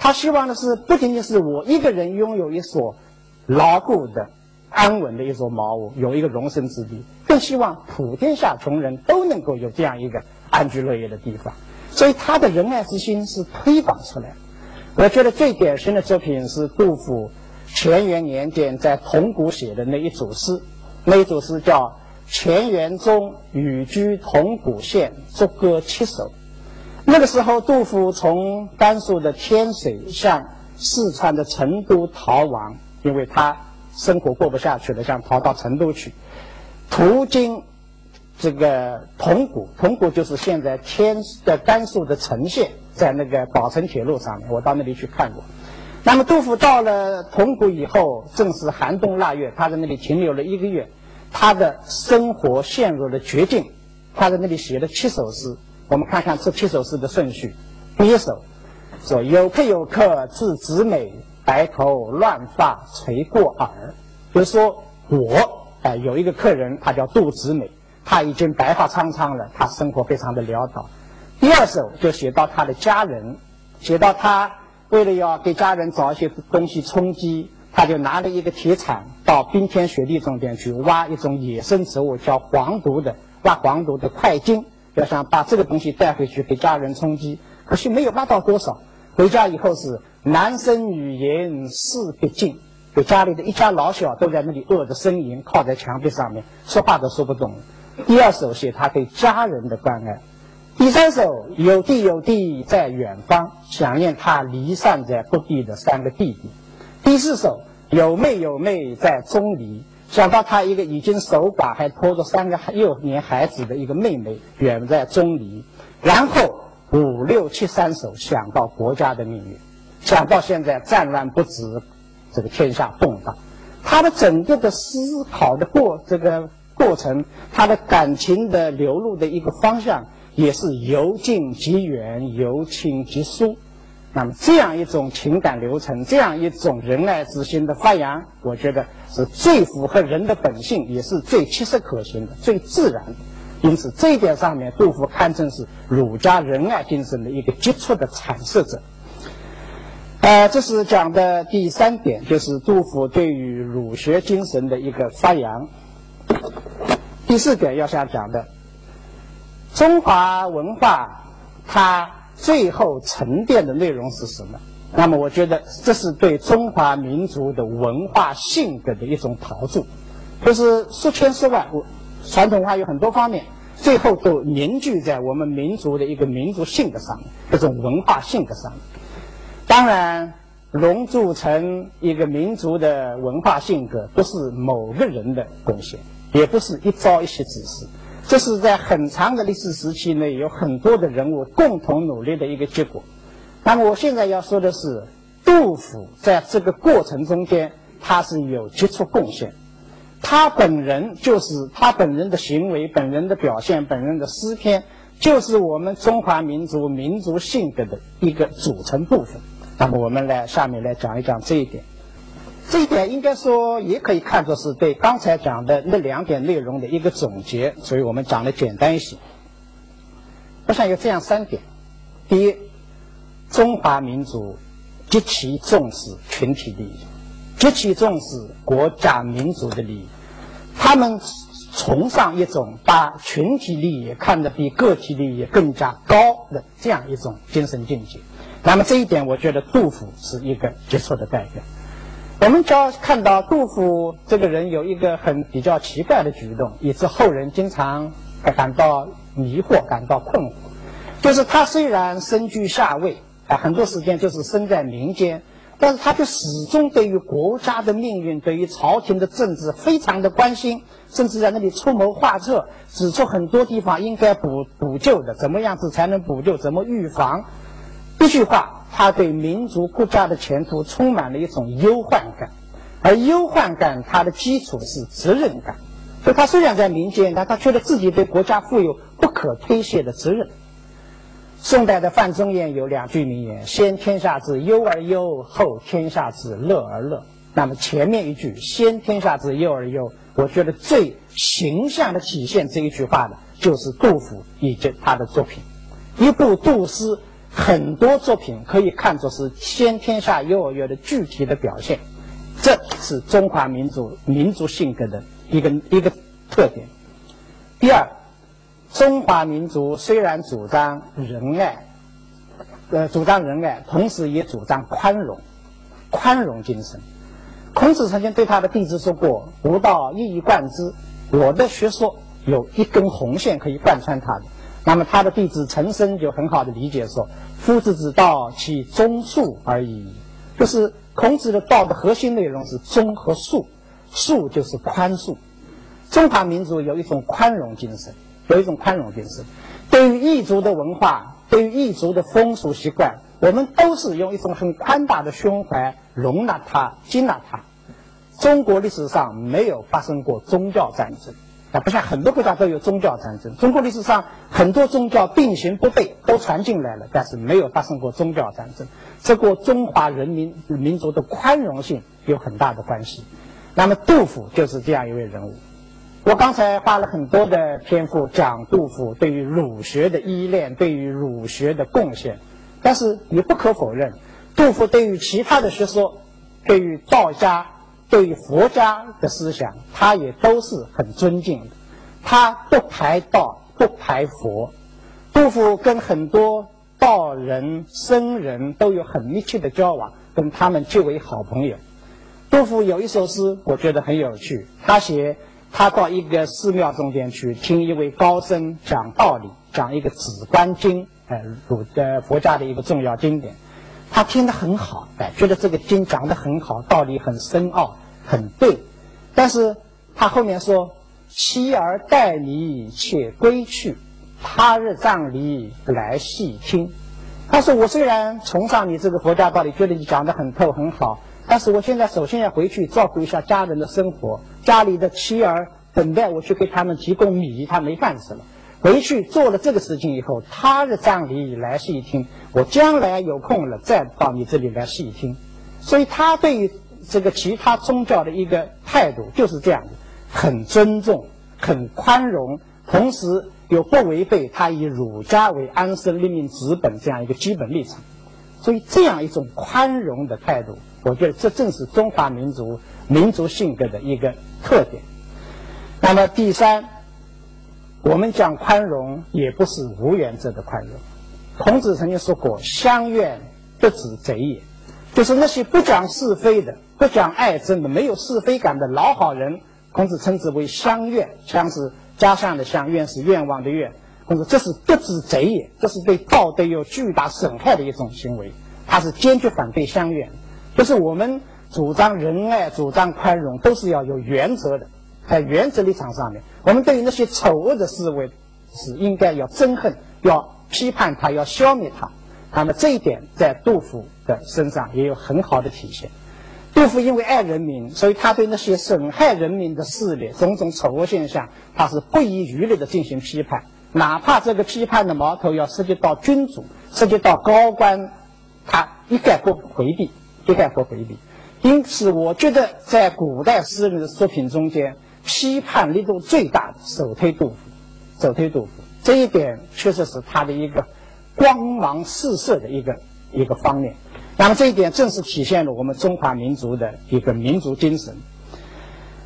他希望的是，不仅仅是我一个人拥有一所牢固的、安稳的一所茅屋，有一个容身之地，更希望普天下穷人都能够有这样一个安居乐业的地方。所以，他的仁爱之心是推广出来的。我觉得最典型的作品是杜甫乾元年间在铜鼓写的那一组诗，那一组诗叫。乾元中，寓居铜鼓县，作歌七首。那个时候，杜甫从甘肃的天水向四川的成都逃亡，因为他生活过不下去了，想逃到成都去。途经这个铜鼓，铜鼓就是现在天的甘肃的成县，在那个宝成铁路上面，我到那里去看过。那么，杜甫到了铜鼓以后，正是寒冬腊月，他在那里停留了一个月。他的生活陷入了绝境，他在那里写了七首诗。我们看看这七首诗的顺序。第一首说：“有客有客字子美，白头乱发垂过耳。”就是说我哎有一个客人，他叫杜子美，他已经白发苍苍了，他生活非常的潦倒。第二首就写到他的家人，写到他为了要给家人找一些东西充饥。他就拿了一个铁铲到冰天雪地中间去挖一种野生植物，叫黄毒的，挖黄毒的块茎，要想把这个东西带回去给家人充饥，可惜没有挖到多少。回家以后是男声女吟四别尽，给家里的一家老小都在那里饿着呻吟，靠在墙壁上面，说话都说不动。第二首写他对家人的关爱，第三首有弟有弟在远方，想念他离散在各地的三个弟弟。第四首有妹有妹在钟离，想到他一个已经守寡还拖着三个幼年孩子的一个妹妹远在钟离，然后五六七三首想到国家的命运，想到现在战乱不止，这个天下动荡。他的整个的思考的过这个过程，他的感情的流露的一个方向，也是由近及远，由轻及疏。那么这样一种情感流程，这样一种仁爱之心的发扬，我觉得是最符合人的本性，也是最切实可行的、最自然的。因此，这一点上面，杜甫堪称是儒家仁爱精神的一个杰出的阐释者。呃，这是讲的第三点，就是杜甫对于儒学精神的一个发扬。第四点要想讲的，中华文化它最后沉淀的内容是什么？那么，我觉得这是对中华民族的文化性格的一种陶铸，就是说千说万，传统文化有很多方面，最后都凝聚在我们民族的一个民族性格上面，这种文化性格上面。当然，熔铸成一个民族的文化性格，不是某个人的贡献，也不是一朝一夕之事，这是在很长的历史时期内有很多的人物共同努力的一个结果。那么，我现在要说的是，杜甫在这个过程中间，他是有杰出贡献，他本人就是他本人的行为、本人的表现、本人的诗篇，就是我们中华民族民族性格的一个组成部分。那么我们来下面来讲一讲这一点，这一点应该说也可以看作是对刚才讲的那两点内容的一个总结，所以我们讲的简单一些。我想有这样三点：第一，中华民族极其重视群体利益，极其重视国家民族的利益，他们崇尚一种把群体利益看得比个体利益更加高的这样一种精神境界。那么这一点，我觉得杜甫是一个杰出的代表。我们只要看到杜甫这个人有一个很比较奇怪的举动，以致后人经常感到迷惑、感到困惑，就是他虽然身居下位，啊，很多时间就是身在民间，但是他却始终对于国家的命运、对于朝廷的政治非常的关心，甚至在那里出谋划策，指出很多地方应该补补救的，怎么样子才能补救，怎么预防。一句话，他对民族国家的前途充满了一种忧患感，而忧患感它的基础是责任感。就他虽然在民间，但他觉得自己对国家负有不可推卸的责任。宋代的范仲淹有两句名言：“先天下之忧而忧，后天下之乐而乐。”那么前面一句“先天下之忧而忧”，我觉得最形象的体现这一句话的，就是杜甫以及他的作品，一部杜诗。很多作品可以看作是先天下幼儿园的具体的表现，这是中华民族民族性格的一个一个特点。第二，中华民族虽然主张仁爱，呃，主张仁爱，同时也主张宽容，宽容精神。孔子曾经对他的弟子说过：“吾道一以贯之。”我的学说有一根红线可以贯穿它的。那么他的弟子陈升就很好的理解说。夫子之道，其忠恕而已。就是孔子的道的核心内容是忠和恕，恕就是宽恕。中华民族有一种宽容精神，有一种宽容精神。对于异族的文化，对于异族的风俗习惯，我们都是用一种很宽大的胸怀容纳它、接纳它。中国历史上没有发生过宗教战争。啊不像很多国家都有宗教战争，中国历史上很多宗教并行不悖，都传进来了，但是没有发生过宗教战争。这和中华人民民族的宽容性有很大的关系。那么杜甫就是这样一位人物。我刚才花了很多的篇幅讲杜甫对于儒学的依恋，对于儒学的贡献，但是也不可否认，杜甫对于其他的学说，对于道家。对于佛家的思想，他也都是很尊敬的。他不排道，不排佛。杜甫跟很多道人、僧人都有很密切的交往，跟他们结为好朋友。杜甫有一首诗，我觉得很有趣。他写他到一个寺庙中间去听一位高僧讲道理，讲一个《紫观经》，呃，儒的佛家的一个重要经典。他听得很好，哎，觉得这个经讲得很好，道理很深奥，很对。但是他后面说：“妻儿待你且归去，他日葬礼来细听。”他说：“我虽然崇尚你这个佛家道理，觉得你讲得很透很好，但是我现在首先要回去照顾一下家人的生活，家里的妻儿等待我去给他们提供米，他没饭吃了。回去做了这个事情以后，他的葬礼来细听，我将来有空了再到你这里来细听。所以他对于这个其他宗教的一个态度就是这样的，很尊重，很宽容，同时又不违背他以儒家为安身立命之本这样一个基本立场。所以这样一种宽容的态度，我觉得这正是中华民族民族性格的一个特点。那么第三，我们讲宽容也不是无原则的宽容。孔子曾经说过：“乡愿不止贼也。”就是那些不讲是非的、不讲爱憎的、没有是非感的老好人，孔子称之为乡愿。乡是家乡的乡，愿是愿望的愿。孔子这是不知贼也，这是对道德有巨大损害的一种行为。他是坚决反对乡愿。就是我们主张仁爱、主张宽容，都是要有原则的，在原则立场上面，我们对于那些丑恶的思维是应该要憎恨、要批判它、要消灭它。那么这一点在杜甫。的身上也有很好的体现。杜甫因为爱人民，所以他对那些损害人民的势力、种种丑恶现象，他是不遗余力的进行批判，哪怕这个批判的矛头要涉及到君主、涉及到高官，他一概不回避，一概不回避。因此，我觉得在古代诗人的作品中间，批判力度最大的，首推杜甫，首推杜甫。这一点确实是他的一个光芒四射的一个一个方面。那么这一点正是体现了我们中华民族的一个民族精神。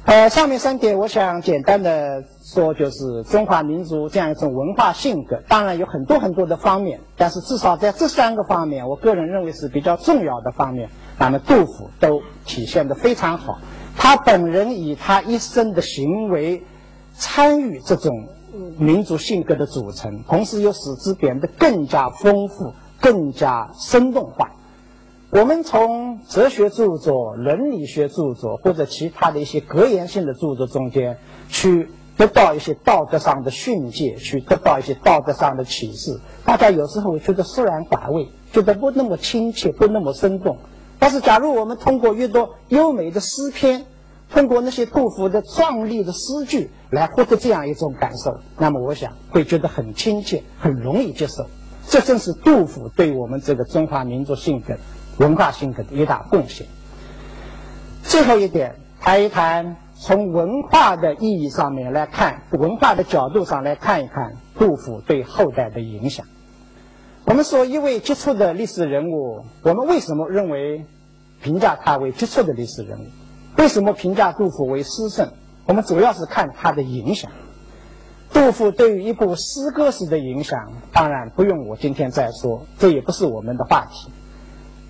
呃，上面三点我想简单的说，就是中华民族这样一种文化性格。当然有很多很多的方面，但是至少在这三个方面，我个人认为是比较重要的方面。那么杜甫都体现的非常好。他本人以他一生的行为参与这种民族性格的组成，同时又使之变得更加丰富、更加生动化。我们从哲学著作、伦理学著作或者其他的一些格言性的著作中间，去得到一些道德上的训诫，去得到一些道德上的启示。大家有时候觉得疏然寡味，觉得不那么亲切，不那么生动。但是，假如我们通过阅读优美的诗篇，通过那些杜甫的壮丽的诗句来获得这样一种感受，那么我想会觉得很亲切，很容易接受。这正是杜甫对我们这个中华民族性格。文化性格的一大贡献。最后一点，谈一谈从文化的意义上面来看，文化的角度上来看一看杜甫对后代的影响。我们说一位杰出的历史人物，我们为什么认为评价他为杰出的历史人物？为什么评价杜甫为诗圣？我们主要是看他的影响。杜甫对于一部诗歌史的影响，当然不用我今天再说，这也不是我们的话题。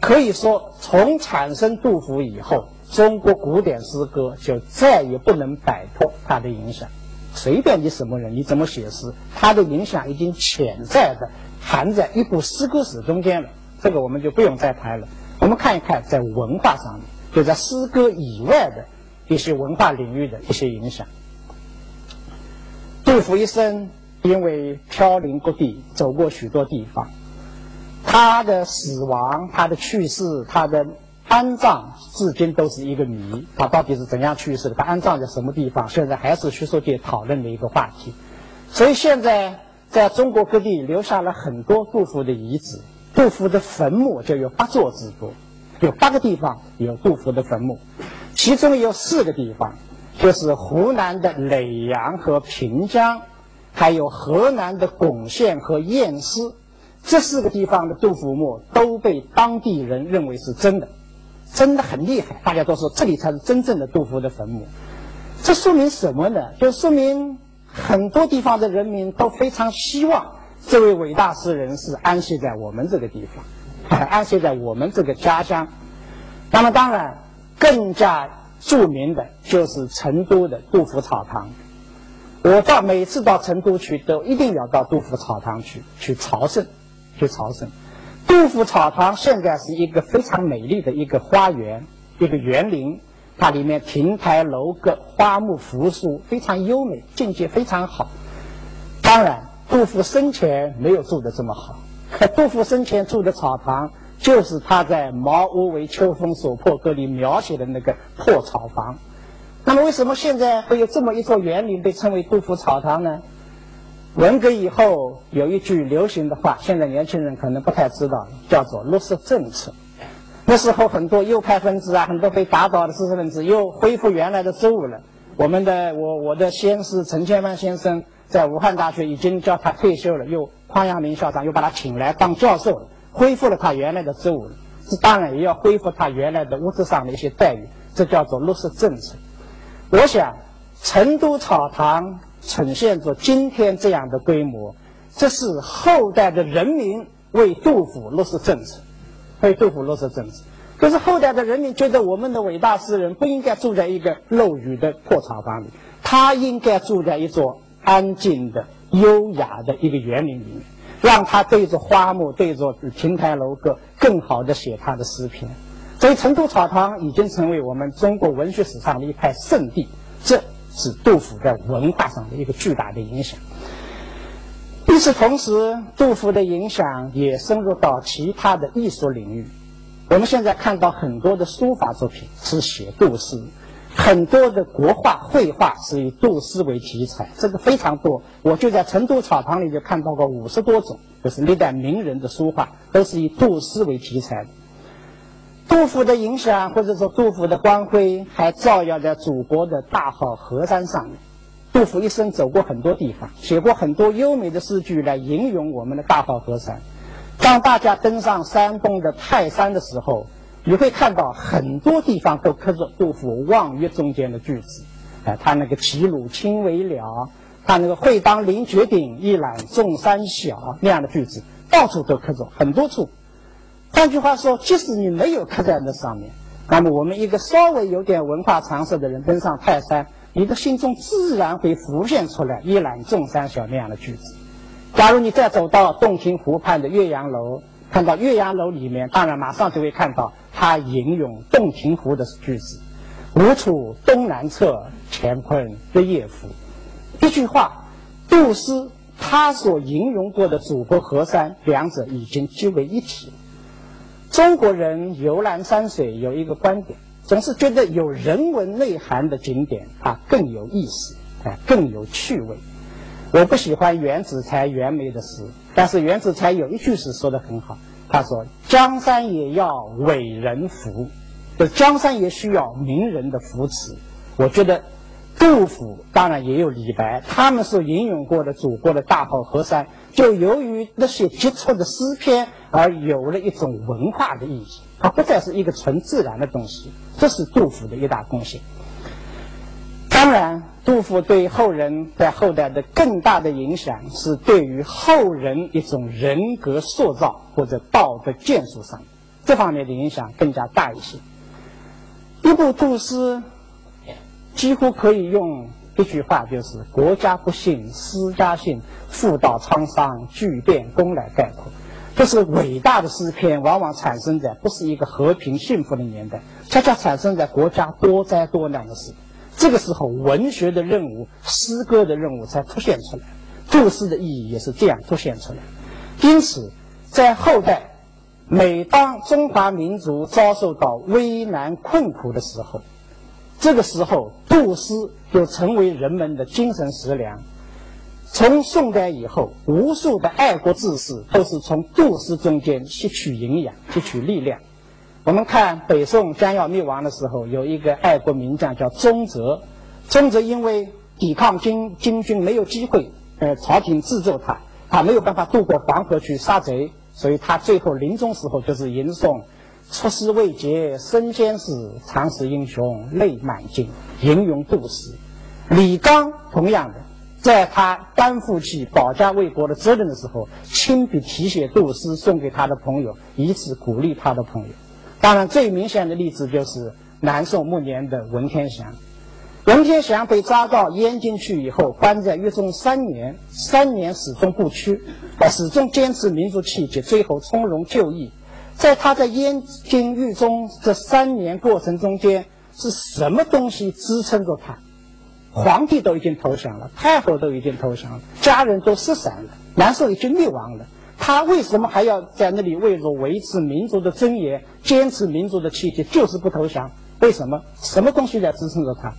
可以说，从产生杜甫以后，中国古典诗歌就再也不能摆脱他的影响。随便你什么人，你怎么写诗，他的影响已经潜在的含在一部诗歌史中间了。这个我们就不用再谈了。我们看一看在文化上面，就在诗歌以外的一些文化领域的一些影响。杜甫一生因为飘零各地，走过许多地方。他的死亡、他的去世、他的安葬，至今都是一个谜。他到底是怎样去世的？他安葬在什么地方？现在还是学术界讨论的一个话题。所以现在在中国各地留下了很多杜甫的遗址，杜甫的坟墓就有八座之多，有八个地方有杜甫的坟墓，其中有四个地方，就是湖南的耒阳和平江，还有河南的巩县和偃师。这四个地方的杜甫墓都被当地人认为是真的，真的很厉害。大家都说这里才是真正的杜甫的坟墓。这说明什么呢？就说明很多地方的人民都非常希望这位伟大诗人是安息在我们这个地方，安息在我们这个家乡。那么当然，更加著名的就是成都的杜甫草堂。我到每次到成都去，都一定要到杜甫草堂去去朝圣。去朝圣，杜甫草堂现在是一个非常美丽的一个花园，一个园林，它里面亭台楼阁、花木扶疏，非常优美，境界非常好。当然，杜甫生前没有住的这么好。杜甫生前住的草堂，就是他在《茅屋为秋风所破歌》里描写的那个破草房。那么，为什么现在会有这么一座园林被称为杜甫草堂呢？文革以后有一句流行的话，现在年轻人可能不太知道，叫做“落实政策”。那时候很多右派分子啊，很多被打倒的知识分子又恢复原来的职务了。我们的我我的先师陈千帆先生在武汉大学已经叫他退休了，又匡阳明校长又把他请来当教授了，恢复了他原来的职务了。这当然也要恢复他原来的物质上的一些待遇，这叫做落实政策。我想，成都草堂。呈现出今天这样的规模，这是后代的人民为杜甫落实政策，为杜甫落实政策。可是后代的人民觉得我们的伟大诗人不应该住在一个漏雨的破草房里，他应该住在一座安静的、优雅的一个园林里面，让他对着花木、对着亭台楼阁，更好的写他的诗篇。所以，成都草堂已经成为我们中国文学史上的一块圣地。这。是杜甫在文化上的一个巨大的影响。与此同时，杜甫的影响也深入到其他的艺术领域。我们现在看到很多的书法作品是写杜诗，很多的国画绘画是以杜诗为题材，这个非常多。我就在成都草堂里就看到过五十多种，就是历代名人的书画都是以杜诗为题材的。杜甫的影响，或者说杜甫的光辉，还照耀在祖国的大好河山上面。杜甫一生走过很多地方，写过很多优美的诗句来吟咏我们的大好河山。当大家登上山东的泰山的时候，你会看到很多地方都刻着杜甫望岳中间的句子。哎，他那个“齐鲁青未了”，他那个“会当凌绝顶，一览众山小”那样的句子，到处都刻着，很多处。换句话说，即使你没有刻在那上面，那么我们一个稍微有点文化常识的人登上泰山，你的心中自然会浮现出来“一览众山小”那样的句子。假如你再走到洞庭湖畔的岳阳楼，看到岳阳楼里面，当然马上就会看到他引用洞庭湖的句子：“吴楚东南坼，乾坤日夜浮。”一句话，杜诗他所吟咏过的祖国河山，两者已经聚为一体。中国人游览山水有一个观点，总是觉得有人文内涵的景点啊更有意思，哎更有趣味。我不喜欢袁子才袁枚的诗，但是袁子才有一句诗说的很好，他说：“江山也要伟人扶，就江山也需要名人的扶持。”我觉得。杜甫当然也有李白，他们是引用过的祖国的大好河山，就由于那些杰出的诗篇而有了一种文化的意义，它不再是一个纯自然的东西。这是杜甫的一大贡献。当然，杜甫对后人在后代的更大的影响，是对于后人一种人格塑造或者道德建树上，这方面的影响更加大一些。一部杜诗。几乎可以用一句话，就是“国家不幸，诗家幸；妇道沧桑，巨变功”来概括。就是伟大的诗篇，往往产生在不是一个和平幸福的年代，恰恰产生在国家多灾多难的时候。这个时候，文学的任务、诗歌的任务才凸显出来，杜诗的意义也是这样凸显出来。因此，在后代，每当中华民族遭受到危难困苦的时候，这个时候，杜诗就成为人们的精神食粮。从宋代以后，无数的爱国志士都是从杜诗中间吸取营养、吸取力量。我们看北宋将要灭亡的时候，有一个爱国名将叫宗泽。宗泽因为抵抗金金军没有机会，呃，朝廷制奏他，他没有办法渡过黄河去杀贼，所以他最后临终时候就是吟诵。出师未捷身先死，长使英雄泪满襟。吟咏杜诗。李纲同样的，在他担负起保家卫国的责任的时候，亲笔题写杜诗送给他的朋友，以此鼓励他的朋友。当然，最明显的例子就是南宋末年的文天祥。文天祥被抓到燕京去以后，关在狱中三年，三年始终不屈，始终坚持民族气节，最后从容就义。在他在燕京狱中这三年过程中间，是什么东西支撑着他？皇帝都已经投降了，太后都已经投降了，家人都失散了，南宋已经灭亡了。他。为什么还要在那里为了维持民族的尊严，坚持民族的气节，就是不投降？为什么？什么东西在支撑着他？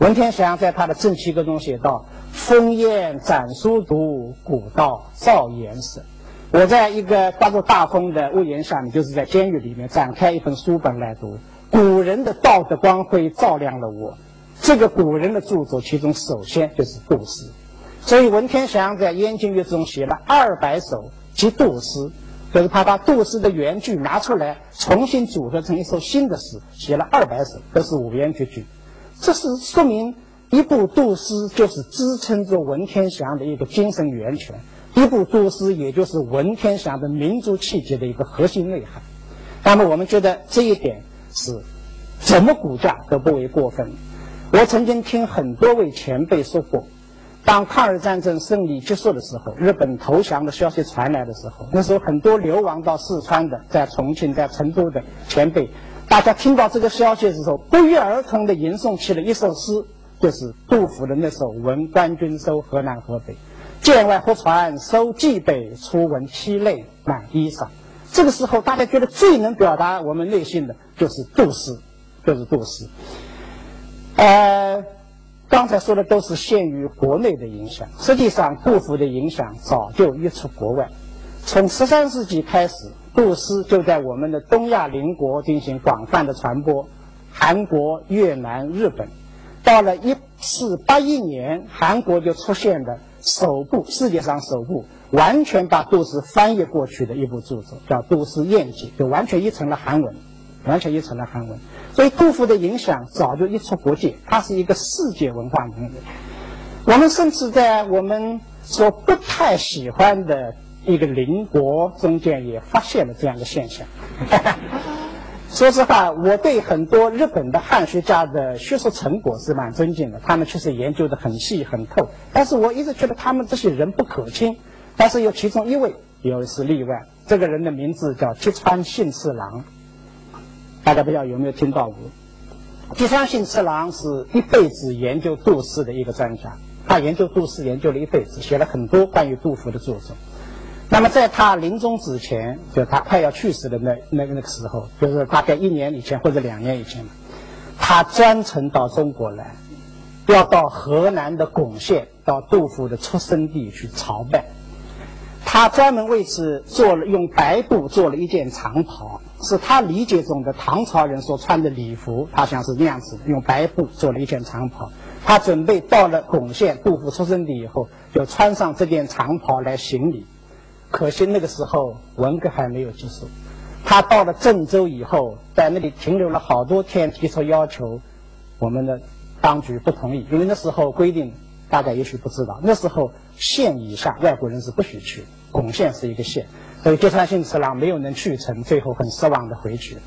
文天祥在他的《正气歌》中写道：“烽烟展书读，古道照颜色。”我在一个刮着大风的屋檐下面，就是在监狱里面展开一本书本来读。古人的道德光辉照亮了我。这个古人的著作，其中首先就是杜诗。所以文天祥在《燕京月》中写了二百首及杜诗，就是他把杜诗的原句拿出来，重新组合成一首新的诗，写了二百首，都是五言绝句。这是说明一部杜诗就是支撑着文天祥的一个精神源泉，一部作诗也就是文天祥的民族气节的一个核心内涵。那么我们觉得这一点是怎么估价都不为过分。我曾经听很多位前辈说过，当抗日战争胜利结束的时候，日本投降的消息传来的时候，那时候很多流亡到四川的，在重庆、在成都的前辈。大家听到这个消息的时候，不约而同地吟诵起了一首诗，就是杜甫的那首《闻官军收河南河北》：“剑外忽传收蓟北，初闻涕泪满衣裳。”这个时候，大家觉得最能表达我们内心的，就是杜诗，就是杜诗。呃，刚才说的都是限于国内的影响，实际上杜甫的影响早就溢出国外。从十三世纪开始。杜诗就在我们的东亚邻国进行广泛的传播，韩国、越南、日本。到了一四八一年，韩国就出现了首部世界上首部完全把杜诗翻译过去的一部著作，叫《杜诗宴集》，就完全译成了韩文，完全译成了韩文。所以杜甫的影响早就溢出国界，他是一个世界文化名人。我们甚至在我们所不太喜欢的。一个邻国中间也发现了这样的现象。说实话，我对很多日本的汉学家的学术成果是蛮尊敬的，他们确实研究的很细很透。但是我一直觉得他们这些人不可亲。但是有其中一位有是例外，这个人的名字叫吉川信次郎。大家不知道有没有听到过？吉川信次郎是一辈子研究杜诗的一个专家，他研究杜诗研究了一辈子，写了很多关于杜甫的著作。那么在他临终之前，就他快要去世的那那个那个时候，就是大概一年以前或者两年以前，他专程到中国来，要到河南的巩县，到杜甫的出生地去朝拜。他专门为此做了用白布做了一件长袍，是他理解中的唐朝人所穿的礼服，他想是那样子，用白布做了一件长袍。他准备到了巩县杜甫出生地以后，就穿上这件长袍来行礼。可惜那个时候文革还没有结束，他到了郑州以后，在那里停留了好多天，提出要求，我们的当局不同意，因为那时候规定，大家也许不知道，那时候县以下外国人是不许去，巩县是一个县，所以吉川信次郎没有能去成，最后很失望的回去。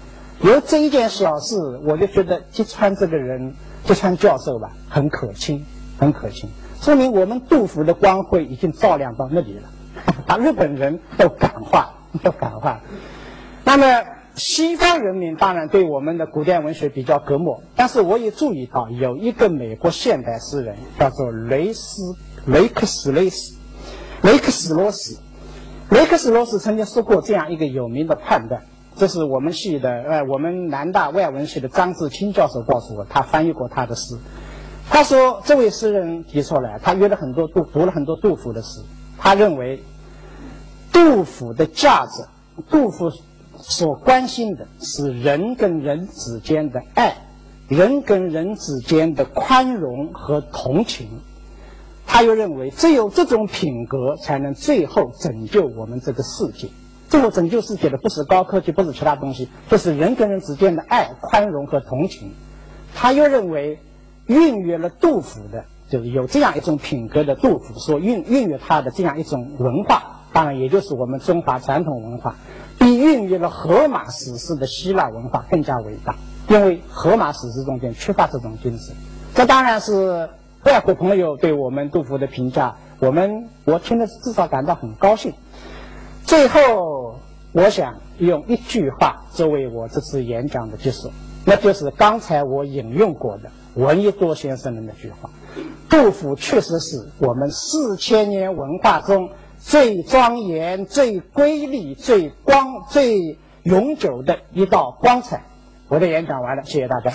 有这一件小事，我就觉得吉川这个人，吉川教授吧，很可亲，很可亲，说明我们杜甫的光辉已经照亮到那里了。把日本人都感化，都感化。那么西方人民当然对我们的古典文学比较隔膜，但是我也注意到有一个美国现代诗人叫做雷斯雷克斯雷斯雷克斯罗斯。雷克斯罗斯曾经说过这样一个有名的判断，这是我们系的呃我们南大外文系的张志清教授告诉我，他翻译过他的诗。他说这位诗人提出来，他约了很多杜读了很多杜甫的诗。他认为，杜甫的价值，杜甫所关心的是人跟人之间的爱，人跟人之间的宽容和同情。他又认为，只有这种品格，才能最后拯救我们这个世界。最后拯救世界的不是高科技，不是其他东西，就是人跟人之间的爱、宽容和同情。他又认为，孕育了杜甫的。就是有这样一种品格的杜甫所孕孕育他的这样一种文化，当然也就是我们中华传统文化，比孕育了荷马史诗的希腊文化更加伟大。因为荷马史诗中间缺乏这种精神。这当然是外国朋友对我们杜甫的评价，我们我听了至少感到很高兴。最后，我想用一句话作为我这次演讲的结束，那就是刚才我引用过的闻一多先生的那句话。杜甫确实是我们四千年文化中最庄严、最瑰丽、最光、最永久的一道光彩。我的演讲完了，谢谢大家。